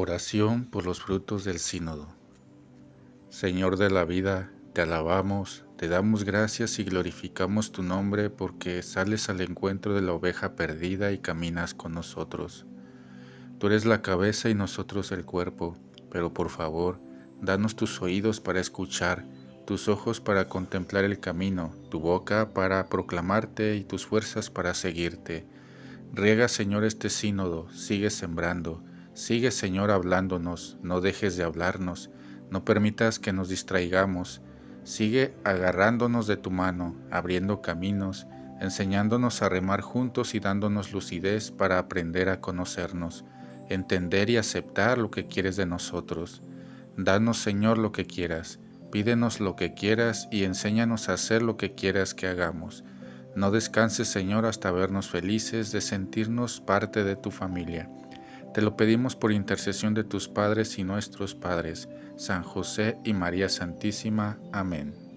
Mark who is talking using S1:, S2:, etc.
S1: Oración por los frutos del sínodo. Señor de la vida, te alabamos, te damos gracias y glorificamos tu nombre porque sales al encuentro de la oveja perdida y caminas con nosotros. Tú eres la cabeza y nosotros el cuerpo, pero por favor, danos tus oídos para escuchar, tus ojos para contemplar el camino, tu boca para proclamarte y tus fuerzas para seguirte. Riega, Señor, este sínodo, sigue sembrando, Sigue, Señor, hablándonos, no dejes de hablarnos, no permitas que nos distraigamos. Sigue agarrándonos de tu mano, abriendo caminos, enseñándonos a remar juntos y dándonos lucidez para aprender a conocernos, entender y aceptar lo que quieres de nosotros. Danos, Señor, lo que quieras, pídenos lo que quieras y enséñanos a hacer lo que quieras que hagamos. No descanses, Señor, hasta vernos felices de sentirnos parte de tu familia. Te lo pedimos por intercesión de tus padres y nuestros padres, San José y María Santísima. Amén.